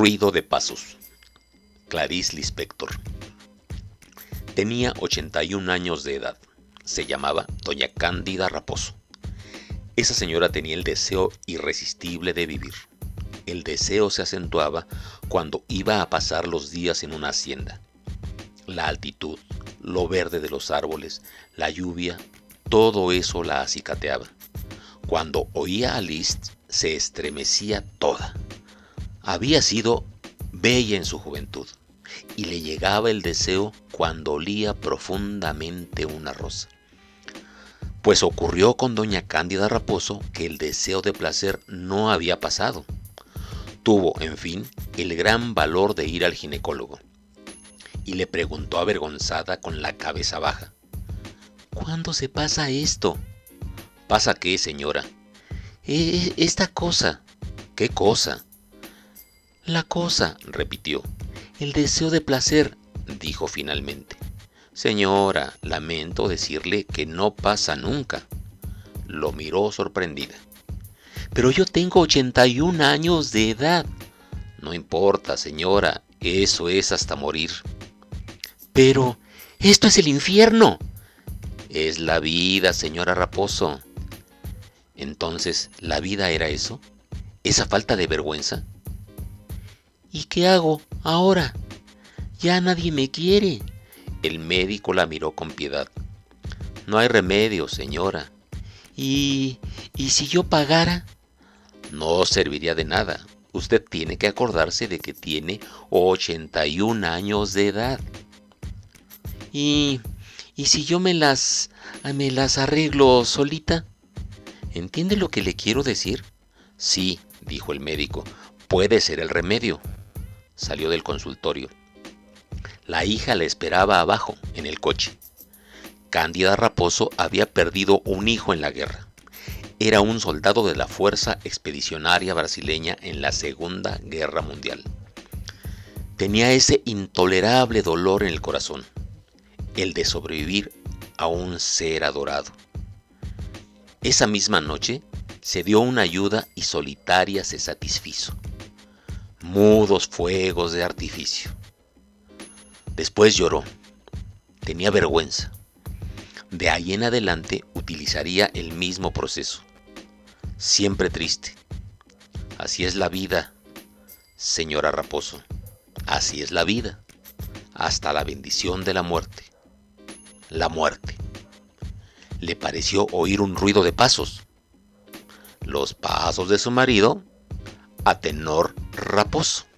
Ruido de pasos. Clarice Lispector. Tenía 81 años de edad. Se llamaba Doña Cándida Raposo. Esa señora tenía el deseo irresistible de vivir. El deseo se acentuaba cuando iba a pasar los días en una hacienda. La altitud, lo verde de los árboles, la lluvia, todo eso la acicateaba. Cuando oía a Liszt, se estremecía toda. Había sido bella en su juventud y le llegaba el deseo cuando olía profundamente una rosa. Pues ocurrió con doña Cándida Raposo que el deseo de placer no había pasado. Tuvo, en fin, el gran valor de ir al ginecólogo. Y le preguntó avergonzada con la cabeza baja. ¿Cuándo se pasa esto? ¿Pasa qué, señora? E, esta cosa. ¿Qué cosa? La cosa, repitió. El deseo de placer, dijo finalmente. Señora, lamento decirle que no pasa nunca. Lo miró sorprendida. Pero yo tengo 81 años de edad. No importa, señora, eso es hasta morir. Pero, esto es el infierno. Es la vida, señora Raposo. Entonces, ¿la vida era eso? ¿Esa falta de vergüenza? ¿Y qué hago ahora? Ya nadie me quiere. El médico la miró con piedad. No hay remedio, señora. ¿Y, ¿Y si yo pagara? No serviría de nada. Usted tiene que acordarse de que tiene 81 años de edad. ¿Y, y si yo me las, me las arreglo solita? ¿Entiende lo que le quiero decir? Sí, dijo el médico, puede ser el remedio. Salió del consultorio. La hija le esperaba abajo, en el coche. Cándida Raposo había perdido un hijo en la guerra. Era un soldado de la Fuerza Expedicionaria Brasileña en la Segunda Guerra Mundial. Tenía ese intolerable dolor en el corazón, el de sobrevivir a un ser adorado. Esa misma noche se dio una ayuda y solitaria se satisfizo. Mudos fuegos de artificio. Después lloró. Tenía vergüenza. De ahí en adelante utilizaría el mismo proceso. Siempre triste. Así es la vida, señora Raposo. Así es la vida. Hasta la bendición de la muerte. La muerte. Le pareció oír un ruido de pasos. Los pasos de su marido a tenor raposo.